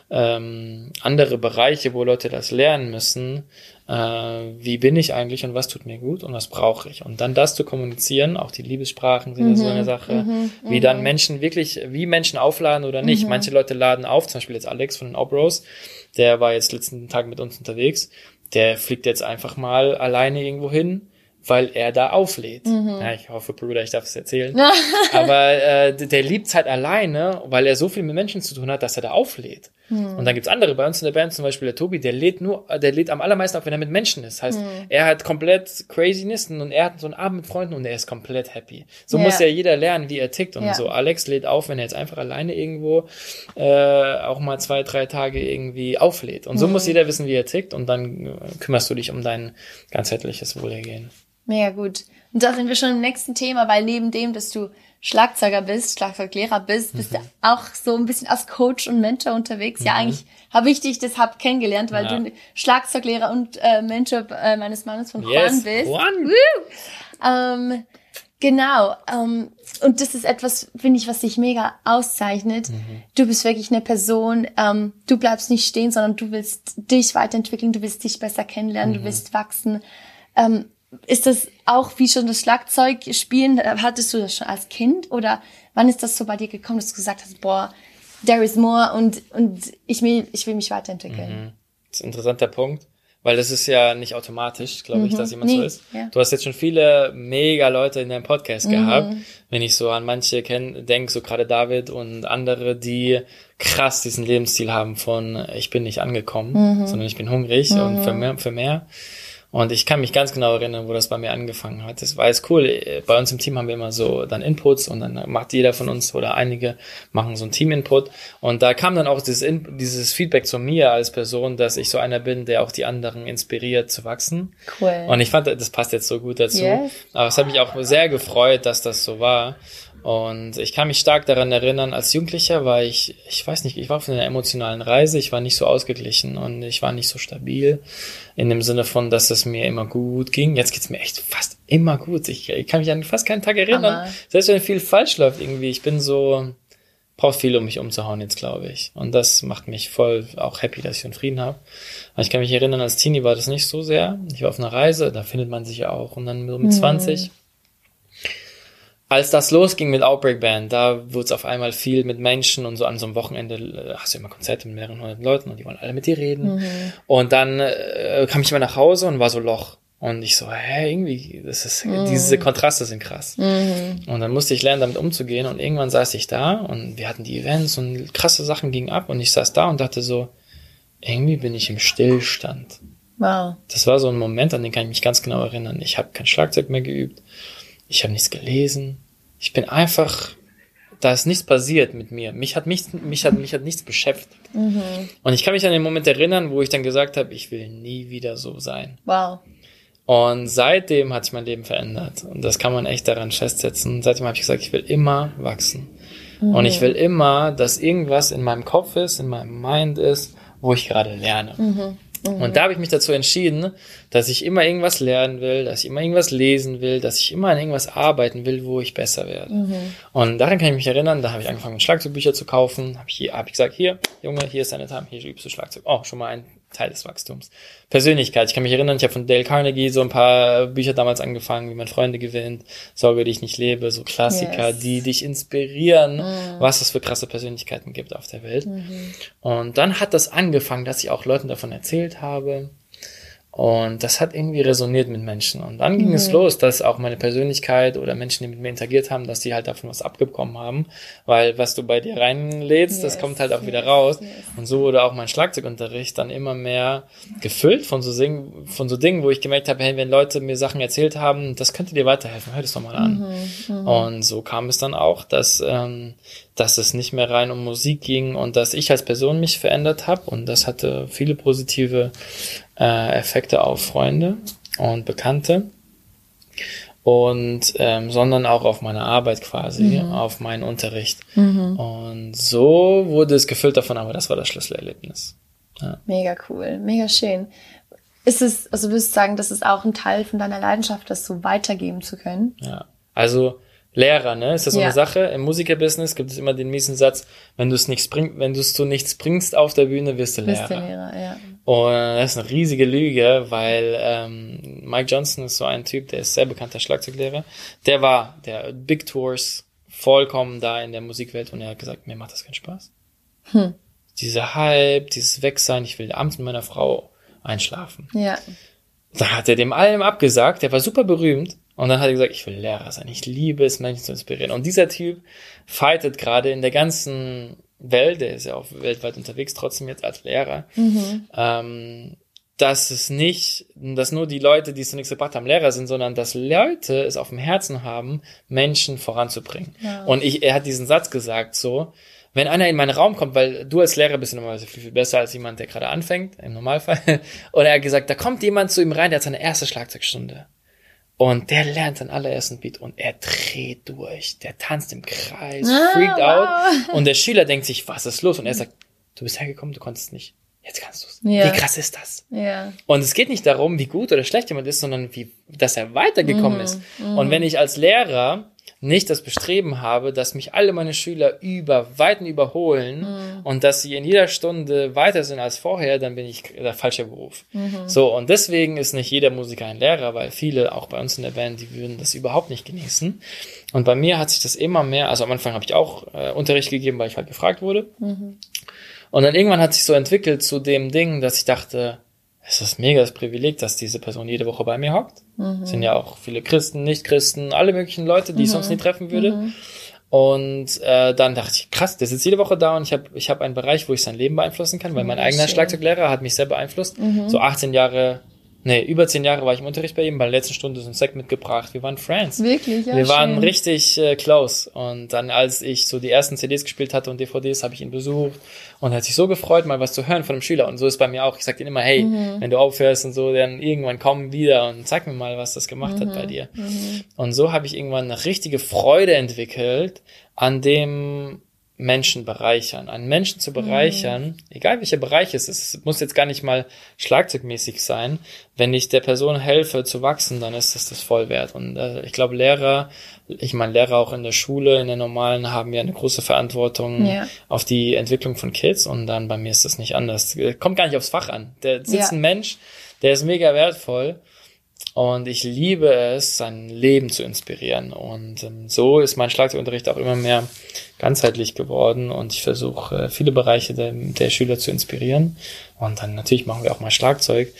ähm, andere Bereiche, wo Leute das lernen müssen. Äh, wie bin ich eigentlich und was tut mir gut und was brauche ich? Und dann das zu kommunizieren, auch die Liebessprachen sind mhm, ja so eine mhm, Sache, mhm, wie dann mhm. Menschen wirklich, wie Menschen aufladen oder nicht. Mhm. Manche Leute laden auf, zum Beispiel jetzt Alex von den Opros, der war jetzt letzten Tag mit uns unterwegs, der fliegt jetzt einfach mal alleine irgendwo hin weil er da auflädt. Mhm. Ja, ich hoffe, Bruder, ich darf es erzählen. Aber äh, der liebt halt alleine, weil er so viel mit Menschen zu tun hat, dass er da auflädt. Mhm. Und dann gibt's andere bei uns in der Band, zum Beispiel der Tobi, der lädt nur, der lädt am allermeisten auf, wenn er mit Menschen ist. Heißt, mhm. er hat komplett Craziness und er hat so einen Abend mit Freunden und er ist komplett happy. So ja. muss ja jeder lernen, wie er tickt und ja. so. Alex lädt auf, wenn er jetzt einfach alleine irgendwo äh, auch mal zwei, drei Tage irgendwie auflädt. Und so mhm. muss jeder wissen, wie er tickt und dann äh, kümmerst du dich um dein ganzheitliches Wohlergehen. Mega gut. Und da sind wir schon im nächsten Thema, weil neben dem, dass du Schlagzeuger bist, Schlagzeuglehrer bist, bist mhm. du auch so ein bisschen als Coach und Mentor unterwegs. Mhm. Ja, eigentlich habe ich dich deshalb kennengelernt, weil ja. du Schlagzeuglehrer und äh, Mentor äh, meines Mannes von Juan yes, bist. Juan. Ähm, genau. Ähm, und das ist etwas, finde ich, was dich mega auszeichnet. Mhm. Du bist wirklich eine Person, ähm, du bleibst nicht stehen, sondern du willst dich weiterentwickeln, du willst dich besser kennenlernen, du mhm. willst wachsen. Ähm, ist das auch wie schon das Schlagzeug spielen? Hattest du das schon als Kind oder wann ist das so bei dir gekommen, dass du gesagt hast, boah, there is more und, und ich will, ich will mich weiterentwickeln? Mhm. Das ist ein interessanter Punkt, weil das ist ja nicht automatisch, glaube mhm. ich, dass jemand nee, so ist. Ja. Du hast jetzt schon viele mega Leute in deinem Podcast mhm. gehabt. Wenn ich so an manche denke, so gerade David und andere, die krass diesen Lebensstil haben von ich bin nicht angekommen, mhm. sondern ich bin hungrig und für mhm. mehr, für mehr. Und ich kann mich ganz genau erinnern, wo das bei mir angefangen hat. Das war jetzt cool. Bei uns im Team haben wir immer so dann Inputs und dann macht jeder von uns oder einige machen so ein Team-Input. Und da kam dann auch dieses, In dieses Feedback zu mir als Person, dass ich so einer bin, der auch die anderen inspiriert zu wachsen. Cool. Und ich fand, das passt jetzt so gut dazu. Yes. Aber es hat mich auch sehr gefreut, dass das so war. Und ich kann mich stark daran erinnern, als Jugendlicher war ich, ich weiß nicht, ich war auf einer emotionalen Reise, ich war nicht so ausgeglichen und ich war nicht so stabil in dem Sinne von, dass es mir immer gut ging. Jetzt geht's mir echt fast immer gut. Ich, ich kann mich an fast keinen Tag erinnern. Aber Selbst wenn viel falsch läuft irgendwie, ich bin so, brauche viel, um mich umzuhauen jetzt, glaube ich. Und das macht mich voll auch happy, dass ich einen Frieden habe. Ich kann mich erinnern, als Teenie war das nicht so sehr. Ich war auf einer Reise, da findet man sich ja auch. Und dann so mit mhm. 20 als das losging mit Outbreak Band, da wurde es auf einmal viel mit Menschen und so an so einem Wochenende äh, hast du immer Konzerte mit mehreren hundert Leuten und die wollen alle mit dir reden. Mhm. Und dann äh, kam ich immer nach Hause und war so Loch. Und ich so, hä, irgendwie, das ist, mhm. diese Kontraste sind krass. Mhm. Und dann musste ich lernen, damit umzugehen. Und irgendwann saß ich da und wir hatten die Events und krasse Sachen gingen ab. Und ich saß da und dachte so, irgendwie bin ich im Stillstand. Wow. Das war so ein Moment, an den kann ich mich ganz genau erinnern. Ich habe kein Schlagzeug mehr geübt. Ich habe nichts gelesen. Ich bin einfach, da ist nichts passiert mit mir. Mich hat, mich, mich hat, mich hat nichts beschäftigt. Mhm. Und ich kann mich an den Moment erinnern, wo ich dann gesagt habe, ich will nie wieder so sein. Wow. Und seitdem hat sich mein Leben verändert. Und das kann man echt daran festsetzen. Seitdem habe ich gesagt, ich will immer wachsen. Mhm. Und ich will immer, dass irgendwas in meinem Kopf ist, in meinem Mind ist, wo ich gerade lerne. Mhm. Mhm. Und da habe ich mich dazu entschieden, dass ich immer irgendwas lernen will, dass ich immer irgendwas lesen will, dass ich immer an irgendwas arbeiten will, wo ich besser werde. Mhm. Und daran kann ich mich erinnern, da habe ich angefangen, Schlagzeugbücher zu kaufen. Habe ich, hier, hab ich gesagt, hier, Junge, hier ist deine Time, hier übst du Schlagzeug. Oh, schon mal ein Teil des Wachstums. Persönlichkeit. Ich kann mich erinnern, ich habe von Dale Carnegie so ein paar Bücher damals angefangen, wie man Freunde gewinnt, Sorge, die ich nicht lebe, so Klassiker, yes. die dich inspirieren, mm. was es für krasse Persönlichkeiten gibt auf der Welt. Mhm. Und dann hat das angefangen, dass ich auch Leuten davon erzählt habe. Und das hat irgendwie resoniert mit Menschen. Und dann ging mhm. es los, dass auch meine Persönlichkeit oder Menschen, die mit mir interagiert haben, dass die halt davon was abgekommen haben. Weil was du bei dir reinlädst, yes, das kommt halt auch yes, wieder raus. Yes. Und so wurde auch mein Schlagzeugunterricht dann immer mehr gefüllt von so, Sing von so Dingen, wo ich gemerkt habe, hey, wenn Leute mir Sachen erzählt haben, das könnte dir weiterhelfen, hör das doch mal an. Mhm, mhm. und so kam es dann auch, dass, ähm, dass es nicht mehr rein um Musik ging und dass ich als Person mich verändert habe. Und das hatte viele positive äh, Effekte auf Freunde und Bekannte und ähm, sondern auch auf meine Arbeit quasi, mhm. auf meinen Unterricht. Mhm. Und so wurde es gefüllt davon, aber das war das Schlüsselerlebnis. Ja. Mega cool, mega schön. Ist es, also würdest du sagen, das ist auch ein Teil von deiner Leidenschaft, das so weitergeben zu können? Ja, also Lehrer, ne? Ist das so ja. eine Sache? Im Musikerbusiness gibt es immer den miesen Satz, wenn du es nicht bringst, wenn du es zu nichts bringst auf der Bühne, wirst du Lehrer. Wirst du Lehrer, ja. Und das ist eine riesige Lüge, weil ähm, Mike Johnson ist so ein Typ, der ist sehr bekannter Schlagzeuglehrer. Der war der Big Tours vollkommen da in der Musikwelt und er hat gesagt, mir macht das keinen Spaß. Hm. Dieser Hype, dieses Wegsein, ich will abends mit meiner Frau einschlafen. Ja. Da hat er dem allem abgesagt, der war super berühmt und dann hat er gesagt, ich will Lehrer sein. Ich liebe es, Menschen zu inspirieren. Und dieser Typ fightet gerade in der ganzen Welt, der ist ja auch weltweit unterwegs, trotzdem jetzt als Lehrer, mhm. ähm, dass es nicht, dass nur die Leute, die es zunächst gebracht haben, Lehrer sind, sondern dass Leute es auf dem Herzen haben, Menschen voranzubringen. Ja. Und ich, er hat diesen Satz gesagt, so, wenn einer in meinen Raum kommt, weil du als Lehrer bist normalerweise viel, viel besser als jemand, der gerade anfängt, im Normalfall. Und er hat gesagt, da kommt jemand zu ihm rein, der hat seine erste Schlagzeugstunde. Und der lernt seinen allerersten Beat und er dreht durch. Der tanzt im Kreis, ah, freaked wow. out. Und der Schüler denkt sich, was ist los? Und er sagt, du bist hergekommen, du konntest nicht. Jetzt kannst du es. Ja. Wie krass ist das? Ja. Und es geht nicht darum, wie gut oder schlecht jemand ist, sondern wie, dass er weitergekommen mhm. ist. Mhm. Und wenn ich als Lehrer nicht das Bestreben habe, dass mich alle meine Schüler über Weiten überholen mhm. und dass sie in jeder Stunde weiter sind als vorher, dann bin ich der falsche Beruf. Mhm. So, und deswegen ist nicht jeder Musiker ein Lehrer, weil viele, auch bei uns in der Band, die würden das überhaupt nicht genießen. Und bei mir hat sich das immer mehr, also am Anfang habe ich auch äh, Unterricht gegeben, weil ich halt gefragt wurde. Mhm. Und dann irgendwann hat sich so entwickelt zu dem Ding, dass ich dachte, es ist mega das Privileg, dass diese Person jede Woche bei mir hockt. Mhm. Es sind ja auch viele Christen, Nicht-Christen, alle möglichen Leute, die ich sonst nie treffen würde. Mhm. Und äh, dann dachte ich, krass, der sitzt jede Woche da und ich habe ich hab einen Bereich, wo ich sein Leben beeinflussen kann, weil mein eigener Schlagzeuglehrer hat mich sehr beeinflusst. Mhm. So 18 Jahre Nee, über zehn Jahre war ich im Unterricht bei ihm, bei der letzten Stunde so ein Sekt mitgebracht. Wir waren Friends. Wirklich, ja. Wir waren schön. richtig äh, close. Und dann, als ich so die ersten CDs gespielt hatte und DVDs, habe ich ihn besucht und hat sich so gefreut, mal was zu hören von einem Schüler. Und so ist bei mir auch. Ich sag ihm immer, hey, mhm. wenn du aufhörst und so, dann irgendwann komm wieder und zeig mir mal, was das gemacht mhm. hat bei dir. Mhm. Und so habe ich irgendwann eine richtige Freude entwickelt an dem Menschen bereichern, einen Menschen zu bereichern, mhm. egal welcher Bereich es ist, es muss jetzt gar nicht mal schlagzeugmäßig sein. Wenn ich der Person helfe zu wachsen, dann ist das das Vollwert. Und äh, ich glaube, Lehrer, ich meine Lehrer auch in der Schule, in der normalen, haben ja eine große Verantwortung ja. auf die Entwicklung von Kids. Und dann bei mir ist das nicht anders. Kommt gar nicht aufs Fach an. Der sitzt ja. ein Mensch, der ist mega wertvoll und ich liebe es, sein Leben zu inspirieren. Und ähm, so ist mein Schlagzeugunterricht auch immer mehr ganzheitlich geworden. Und ich versuche, äh, viele Bereiche der, der, Schüler zu inspirieren. Und dann natürlich machen wir auch mal Schlagzeug.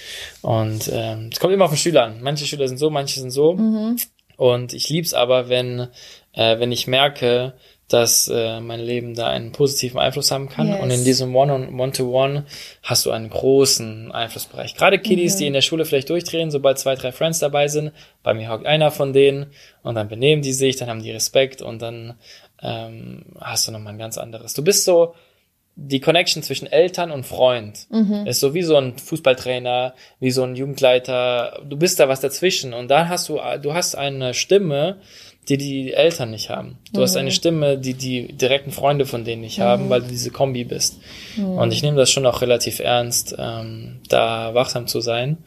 Und ähm, es kommt immer auf den Schüler an. Manche Schüler sind so, manche sind so. Mhm. Und ich lieb's aber, wenn, äh, wenn ich merke, dass äh, mein Leben da einen positiven Einfluss haben kann. Yes. Und in diesem One-on-One-to-One -One hast du einen großen Einflussbereich. Gerade Kiddies, mhm. die in der Schule vielleicht durchdrehen, sobald zwei, drei Friends dabei sind, bei mir hockt einer von denen und dann benehmen die sich, dann haben die Respekt und dann ähm, hast du nochmal ein ganz anderes. Du bist so die Connection zwischen Eltern und Freund. Mhm. Ist so wie so ein Fußballtrainer, wie so ein Jugendleiter. Du bist da was dazwischen und dann hast du, du hast eine Stimme, die die Eltern nicht haben. Du mhm. hast eine mhm. Stimme, die die direkten Freunde von denen nicht mhm. haben, weil du diese Kombi bist. Mhm. Und ich nehme das schon auch relativ ernst, ähm, da wachsam zu sein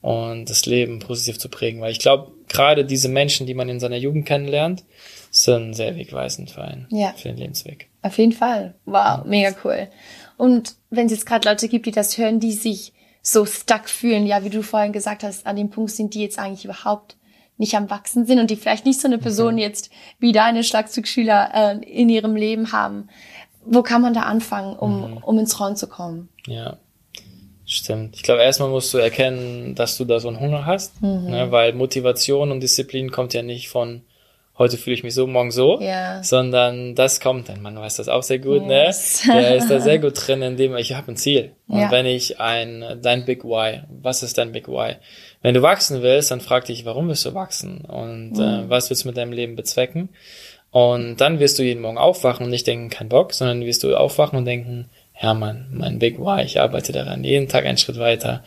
und das Leben positiv zu prägen, weil ich glaube, gerade diese Menschen, die man in seiner Jugend kennenlernt, sind sehr wegweisend für einen, ja. für den Lebensweg. Auf jeden Fall. Wow, mega cool. Und wenn es jetzt gerade Leute gibt, die das hören, die sich so stuck fühlen, ja, wie du vorhin gesagt hast, an dem Punkt sind die jetzt eigentlich überhaupt nicht am Wachsen sind und die vielleicht nicht so eine Person mhm. jetzt wie deine Schlagzeugschüler äh, in ihrem Leben haben. Wo kann man da anfangen, um, mhm. um ins Rollen zu kommen? Ja. Stimmt. Ich glaube, erstmal musst du erkennen, dass du da so einen Hunger hast, Mhm. ne? weil Motivation und Disziplin kommt ja nicht von heute fühle ich mich so, morgen so, Ja. sondern das kommt dann. Man weiß das auch sehr gut, Yes. ne? Der ist da sehr gut drin, indem ich habe ein Ziel. Und Ja. wenn ich ein, dein Big Why, was ist dein Big Why? Wenn du wachsen willst, dann frag dich, warum willst du wachsen? Und Mhm. äh, was willst du mit deinem Leben bezwecken? Und dann wirst du jeden Morgen aufwachen und nicht denken, kein Bock, sondern wirst du aufwachen und denken, ja Mann, mein Big Why, ich arbeite daran, jeden Tag einen Schritt weiter.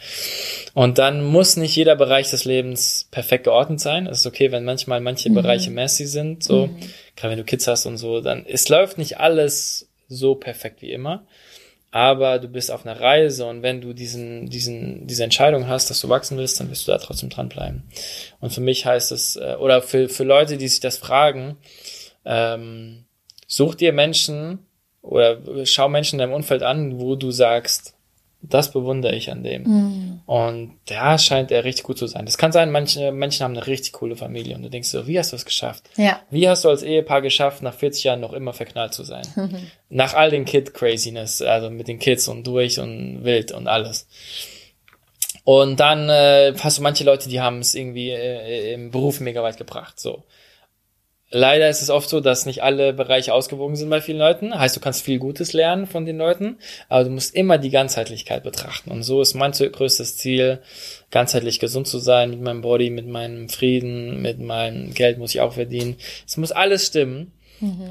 Und dann muss nicht jeder Bereich des Lebens perfekt geordnet sein. Es ist okay, wenn manchmal manche Bereiche messy sind, so, gerade wenn du Kids hast und so, dann, es läuft nicht alles so perfekt wie immer. Aber du bist auf einer Reise und wenn du diesen, diesen, diese Entscheidung hast, dass du wachsen willst, dann wirst du da trotzdem dranbleiben. Und für mich heißt es, äh, oder für, für Leute, die sich das fragen, ähm, such dir Menschen oder schau Menschen in deinem Umfeld an, wo du sagst, das bewundere ich an dem. Und da scheint er richtig gut zu sein. Das kann sein, manche Menschen haben eine richtig coole Familie und du denkst so, wie hast du es geschafft? Ja. Wie hast du als Ehepaar geschafft, nach 40 Jahren noch immer verknallt zu sein? nach all den Kid-Craziness, also mit den Kids und durch und wild und alles. Und dann äh, hast du manche Leute, die haben es irgendwie äh, im Beruf mega weit gebracht. So. Leider ist es oft so, dass nicht alle Bereiche ausgewogen sind bei vielen Leuten. Heißt, du kannst viel Gutes lernen von den Leuten, aber du musst immer die Ganzheitlichkeit betrachten. Und so ist mein größtes Ziel, ganzheitlich gesund zu sein mit meinem Body, mit meinem Frieden, mit meinem Geld muss ich auch verdienen. Es muss alles stimmen.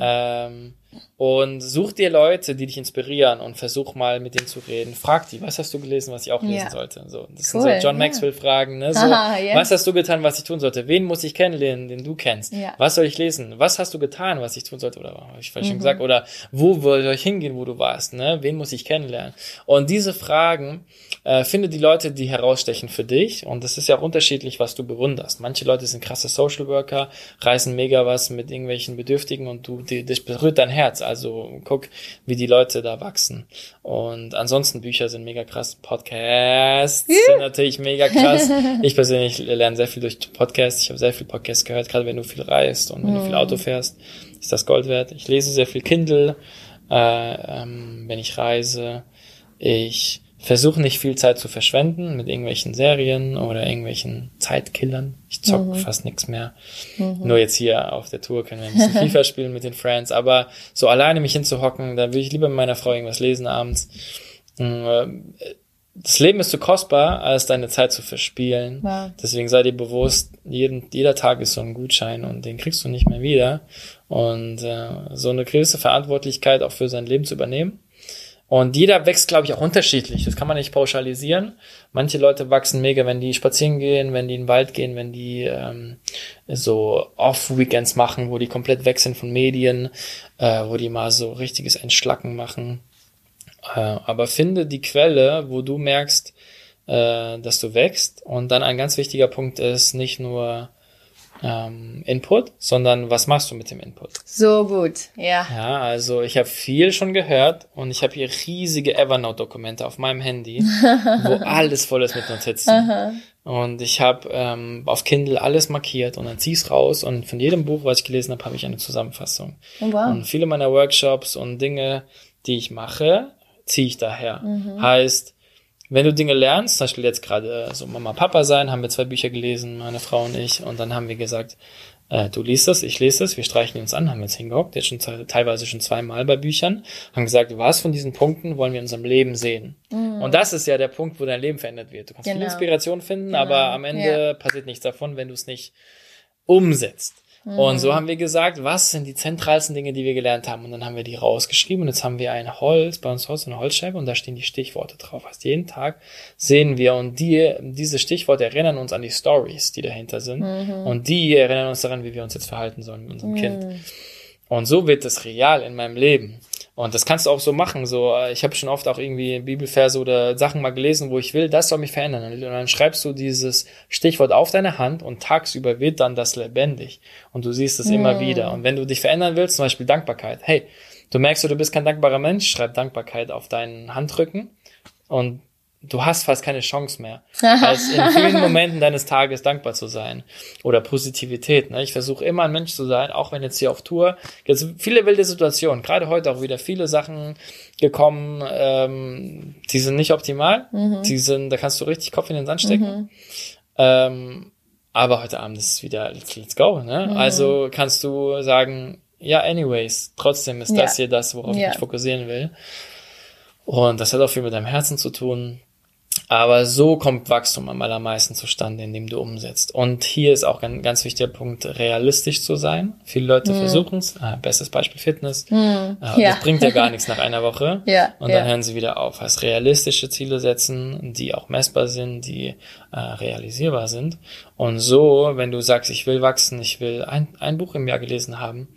Ähm, und such dir Leute, die dich inspirieren und versuch mal mit denen zu reden. Frag die, was hast du gelesen, was ich auch lesen Ja. sollte? So, das Cool, sind so John ja. Maxwell Fragen, ne? So, Aha, ja. was hast du getan, was ich tun sollte? Wen muss ich kennenlernen, den du kennst? Ja. Was soll ich lesen? Was hast du getan, was ich tun sollte? Oder habe ich vielleicht Mhm. schon gesagt? Oder wo soll ich hingehen, wo du warst? Ne? Wen muss ich kennenlernen? Und diese Fragen äh, finde die Leute, die herausstechen für dich. Und das ist ja auch unterschiedlich, was du bewunderst. Manche Leute sind krasse Social Worker, reißen mega was mit irgendwelchen Bedürftigen und du, die, dich berührt dein Herz. Also guck, wie die Leute da wachsen. Und ansonsten Bücher sind mega krass. Podcasts sind natürlich mega krass. Ich persönlich lerne sehr viel durch Podcasts. Ich habe sehr viel Podcasts gehört, gerade wenn du viel reist und wenn du viel Auto fährst, ist das Gold wert. Ich lese sehr viel Kindle, äh, ähm, wenn ich reise. Ich versuche nicht viel Zeit zu verschwenden mit irgendwelchen Serien oder irgendwelchen Zeitkillern. Ich zock fast nichts mehr. Nur jetzt hier auf der Tour können wir ein bisschen FIFA spielen mit den Friends, aber so alleine mich hinzuhocken, da will ich lieber mit meiner Frau irgendwas lesen abends. Ähm, Das Leben ist zu kostbar, als deine Zeit zu verspielen. Wow. Deswegen sei dir bewusst, jeden, jeder Tag ist so ein Gutschein und den kriegst du nicht mehr wieder. Und äh, so eine gewisse Verantwortlichkeit auch für sein Leben zu übernehmen. Und jeder wächst, glaube ich, auch unterschiedlich. Das kann man nicht pauschalisieren. Manche Leute wachsen mega, wenn die spazieren gehen, wenn die in den Wald gehen, wenn die ähm, so Off-Weekends machen, wo die komplett weg sind von Medien, äh, wo die mal so richtiges Entschlacken machen. Äh, aber finde die Quelle, wo du merkst, äh, dass du wächst. Und dann ein ganz wichtiger Punkt ist nicht nur ähm, Input, sondern was machst du mit dem Input? So gut. Ja. Ja, also ich habe viel schon gehört und ich habe hier riesige Evernote-Dokumente auf meinem Handy, wo alles voll ist mit Notizen. Und ich habe ähm, auf Kindle alles markiert und dann zieh's raus und von jedem Buch, was ich gelesen habe, habe ich eine Zusammenfassung. Oh, wow. Und viele meiner Workshops und Dinge, die ich mache, ziehe ich daher. Heißt, wenn du Dinge lernst, zum Beispiel jetzt gerade so Mama, Papa sein, haben wir zwei Bücher gelesen, meine Frau und ich, und dann haben wir gesagt, äh, du liest es, ich lese es, wir streichen uns an, haben jetzt hingehockt, jetzt schon te- teilweise schon zweimal bei Büchern, haben gesagt, was von diesen Punkten wollen wir in unserem Leben sehen? Und das ist ja der Punkt, wo dein Leben verändert wird. Du kannst viel Genau. Inspiration finden, Genau. aber am Ende passiert nichts davon, wenn du es nicht umsetzt. Und so haben wir gesagt, was sind die zentralsten Dinge, die wir gelernt haben? Und dann haben wir die rausgeschrieben und jetzt haben wir ein Holz, bei uns Haus eine Holzscheibe und da stehen die Stichworte drauf. Also jeden Tag sehen wir und die, diese Stichworte erinnern uns an die Stories, die dahinter sind. Und die erinnern uns daran, wie wir uns jetzt verhalten sollen mit unserem Kind. Und so wird es real in meinem Leben. Und das kannst du auch so machen. So, äh, ich habe schon oft auch irgendwie Bibelverse oder Sachen mal gelesen, wo ich will, das soll mich verändern. Und dann schreibst du dieses Stichwort auf deine Hand und tagsüber wird dann das lebendig. Und du siehst es immer wieder. Und wenn du dich verändern willst, zum Beispiel Dankbarkeit. Hey, du merkst, du bist kein dankbarer Mensch, schreib Dankbarkeit auf deinen Handrücken und du hast fast keine Chance mehr, als in vielen Momenten deines Tages dankbar zu sein oder Positivität. Ne? Ich versuche immer ein Mensch zu sein, auch wenn jetzt hier auf Tour jetzt viele wilde Situationen, gerade heute auch wieder viele Sachen gekommen, ähm, die sind nicht optimal, mhm. die sind, da kannst du richtig Kopf in den Sand stecken. Mhm. Ähm, aber heute Abend ist es wieder let's, let's go. Ne? Mhm. Also kannst du sagen, ja, anyways, trotzdem ist ja. das hier das, worauf ja. ich mich fokussieren will. Und das hat auch viel mit deinem Herzen zu tun. Aber so kommt Wachstum am allermeisten zustande, indem du umsetzt. Und hier ist auch ein ganz wichtiger Punkt, realistisch zu sein. Viele Leute mm. versuchen es. Ah, bestes Beispiel Fitness. Ah, ja. Das bringt ja gar nichts nach einer Woche. ja, und dann ja. hören sie wieder auf. Heißt realistische Ziele setzen, die auch messbar sind, die äh, realisierbar sind. Und so, wenn du sagst, ich will wachsen, ich will ein, ein Buch im Jahr gelesen haben,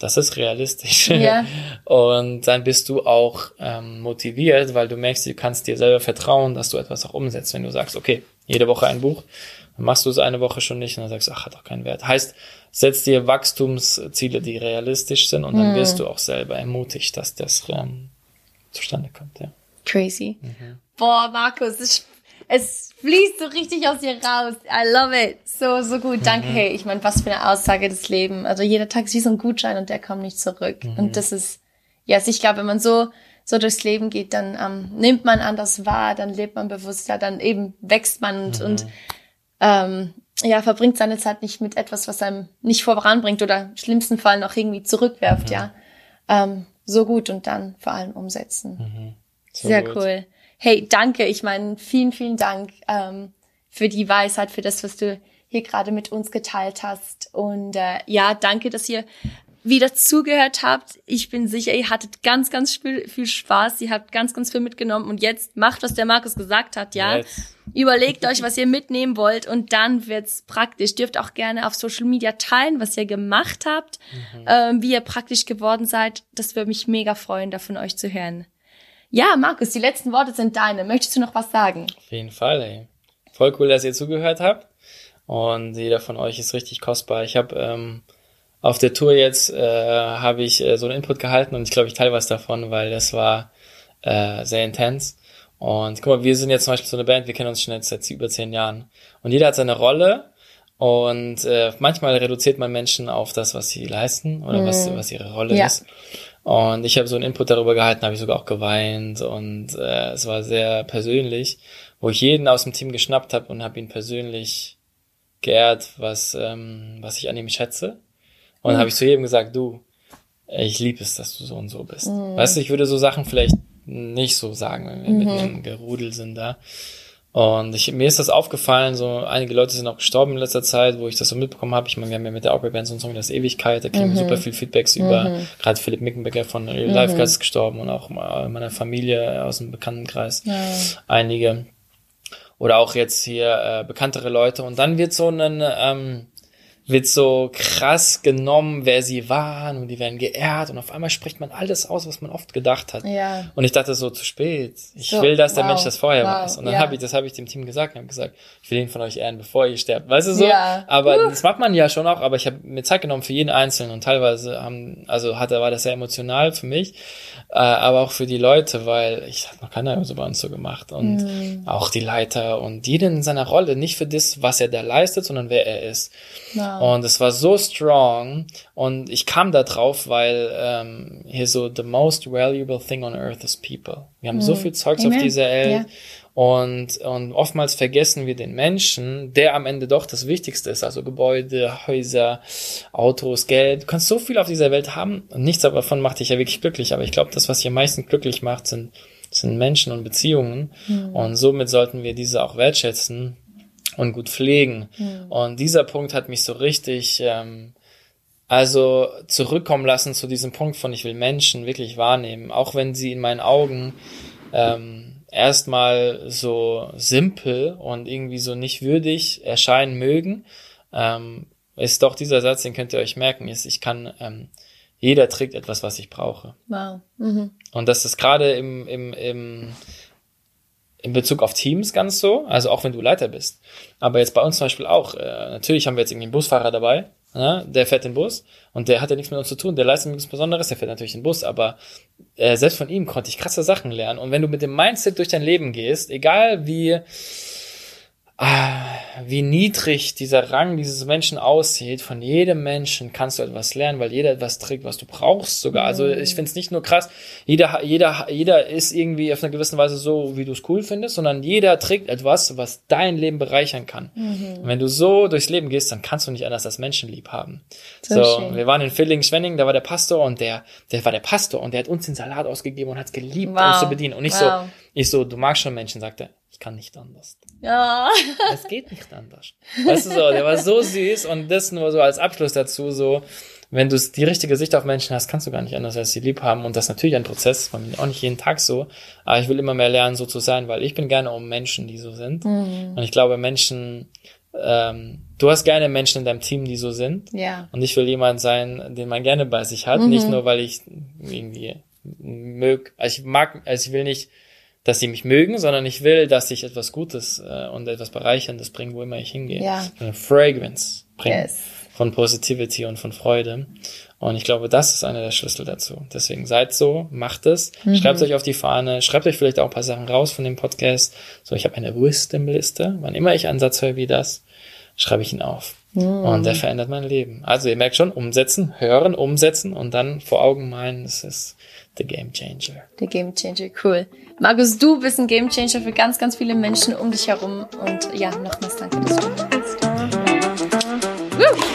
das ist realistisch. Ja. Und dann bist du auch ähm, motiviert, weil du merkst, du kannst dir selber vertrauen, dass du etwas auch umsetzt. Wenn du sagst, okay, jede Woche ein Buch, dann machst du es eine Woche schon nicht und dann sagst du, ach, hat doch keinen Wert. Heißt, setz dir Wachstumsziele, die realistisch sind und dann mhm. wirst du auch selber ermutigt, dass das ähm, zustande kommt. Ja. Crazy. Mhm. Boah, Markus, es, es fließt so richtig aus dir raus. I love it. So, so gut. Danke. Mhm. Hey, ich meine, was für eine Aussage des Lebens. Also jeder Tag ist wie so ein Gutschein und der kommt nicht zurück. Mhm. Und das ist, ja, yes, ich glaube, wenn man so, so durchs Leben geht, dann ähm, nimmt man anders wahr, dann lebt man bewusster, dann eben wächst man und, mhm. und ähm, ja, verbringt seine Zeit nicht mit etwas, was einem nicht voranbringt oder im schlimmsten Fall noch irgendwie zurückwerft, mhm. ja. Ähm, so gut und dann vor allem umsetzen. Mhm. So Sehr gut. cool. Hey, danke. Ich meine, vielen, vielen Dank ähm, für die Weisheit, für das, was du hier gerade mit uns geteilt hast. Und äh, ja, danke, dass ihr wieder zugehört habt. Ich bin sicher, ihr hattet ganz, ganz viel, viel Spaß. Ihr habt ganz, ganz viel mitgenommen. Und jetzt macht, was der Markus gesagt hat, ja. Yes. Überlegt euch, was ihr mitnehmen wollt und dann wird's praktisch. Dürft auch gerne auf Social Media teilen, was ihr gemacht habt, mhm. ähm, wie ihr praktisch geworden seid. Das würde mich mega freuen, da von euch zu hören. Ja, Markus, die letzten Worte sind deine. Möchtest du noch was sagen? Auf jeden Fall, ey. Voll cool, dass ihr zugehört habt. Und jeder von euch ist richtig kostbar. Ich habe ähm, auf der Tour jetzt äh, habe ich äh, so einen Input gehalten und ich glaube, ich teile was davon, weil das war äh, sehr intens. Und guck mal, wir sind jetzt zum Beispiel so eine Band, wir kennen uns schon jetzt seit über zehn Jahren. Und jeder hat seine Rolle und äh, manchmal reduziert man Menschen auf das, was sie leisten oder mm. was, was ihre Rolle ja. ist. Und ich habe so einen Input darüber gehalten, habe ich sogar auch geweint und äh, es war sehr persönlich, wo ich jeden aus dem Team geschnappt habe und habe ihn persönlich geehrt, was ähm, was ich an ihm schätze. Und mhm. habe ich zu jedem gesagt, du, ich liebe es, dass du so und so bist. Mhm. Weißt du, ich würde so Sachen vielleicht nicht so sagen, wenn wir mhm. mit einem Gerudel sind da. Und ich, mir ist das aufgefallen, so einige Leute sind auch gestorben in letzter Zeit, wo ich das so mitbekommen habe. Ich meine, wir haben ja mit der Outbreak Band so einen Song, das Ewigkeit, da kriegen mhm. wir super viel Feedbacks mhm. über. Gerade Philipp Mickenbecker von Real mhm. Life ist gestorben und auch meiner Familie aus dem Bekanntenkreis. Ja. Einige. Oder auch jetzt hier äh, bekanntere Leute. Und dann wird so ein ähm, wird so krass genommen, wer sie waren und die werden geehrt und auf einmal spricht man alles aus, was man oft gedacht hat. Ja. Und ich dachte so zu spät. Ich so, will, dass der wow, Mensch das vorher wow, weiß. Und dann ja. habe ich, das habe ich dem Team gesagt, habe gesagt, ich will ihn von euch ehren, bevor ihr sterbt. Weißt du so? Ja. Aber uh. das macht man ja schon auch, aber ich habe mir Zeit genommen für jeden Einzelnen und teilweise haben, also hatte, war das sehr emotional für mich, äh, aber auch für die Leute, weil ich hat noch keiner so bei uns so gemacht und mhm. auch die Leiter und jeden in seiner Rolle, nicht für das, was er da leistet, sondern wer er ist. Wow. Und es war so strong und ich kam da drauf, weil ähm, hier so the most valuable thing on earth is people. Wir haben mhm. so viel Zeugs Amen. auf dieser Welt. Ja. Und, und oftmals vergessen wir den Menschen, der am Ende doch das Wichtigste ist. Also Gebäude, Häuser, Autos, Geld. Du kannst so viel auf dieser Welt haben und nichts davon macht dich ja wirklich glücklich. Aber ich glaube, das, was dich am meisten glücklich macht, sind, sind Menschen und Beziehungen. Mhm. Und somit sollten wir diese auch wertschätzen und gut pflegen. Mhm. Und dieser Punkt hat mich so richtig, ähm, also zurückkommen lassen zu diesem Punkt von ich will Menschen wirklich wahrnehmen, auch wenn sie in meinen Augen ähm, erstmal so simpel und irgendwie so nicht würdig erscheinen mögen, ähm, ist doch dieser Satz, den könnt ihr euch merken, ist, ich kann, ähm, jeder trägt etwas, was ich brauche. Wow. Mhm. Und das ist gerade im, im, im, in Bezug auf Teams ganz so, also auch wenn du Leiter bist. Aber jetzt bei uns zum Beispiel auch, äh, natürlich haben wir jetzt irgendwie einen Busfahrer dabei, ne? der fährt den Bus und der hat ja nichts mit uns zu tun, der leistet nichts Besonderes, der fährt natürlich den Bus, aber äh, selbst von ihm konnte ich krasse Sachen lernen. Und wenn du mit dem Mindset durch dein Leben gehst, egal wie wie niedrig dieser Rang dieses Menschen aussieht, von jedem Menschen kannst du etwas lernen, weil jeder etwas trägt, was du brauchst sogar. Also mhm. ich finde es nicht nur krass, jeder, jeder, jeder ist irgendwie auf eine gewisse Weise so, wie du es cool findest, sondern jeder trägt etwas, was dein Leben bereichern kann. Mhm. Und wenn du so durchs Leben gehst, dann kannst du nicht anders als Menschen lieb haben. So, so wir waren in Villingen-Schwenning, da war der Pastor und der, der war der Pastor und der hat uns den Salat ausgegeben und hat es geliebt, wow. uns zu bedienen. Und ich wow. so, ich so, du magst schon Menschen, sagt er kann nicht anders. Ja. Es geht nicht anders. Weißt du so, der war so süß und das nur so als Abschluss dazu so, wenn du die richtige Sicht auf Menschen hast, kannst du gar nicht anders als sie lieb haben und das ist natürlich ein Prozess, bei mir auch nicht jeden Tag so, aber ich will immer mehr lernen, so zu sein, weil ich bin gerne um Menschen, die so sind mhm. und ich glaube Menschen, ähm, du hast gerne Menschen in deinem Team, die so sind ja. und ich will jemand sein, den man gerne bei sich hat, mhm. nicht nur, weil ich irgendwie mög, also ich mag, also ich will nicht dass sie mich mögen, sondern ich will, dass ich etwas Gutes äh, und etwas Bereicherndes bringe, wo immer ich hingehe. Ja. Eine Fragrance bringe yes. von Positivity und von Freude. Und ich glaube, das ist einer der Schlüssel dazu. Deswegen seid so, macht es, mhm. schreibt euch auf die Fahne, schreibt euch vielleicht auch ein paar Sachen raus von dem Podcast. So, ich habe eine Wisdom-Liste. Wann immer ich einen Satz höre wie das, schreibe ich ihn auf. Mhm. Und der verändert mein Leben. Also ihr merkt schon, umsetzen, hören, umsetzen und dann vor Augen meinen, das ist The Game Changer. The Game Changer, cool. Markus, du bist ein Game Changer für ganz, ganz viele Menschen um dich herum. Und ja, nochmals danke, dass du da bist. Woo!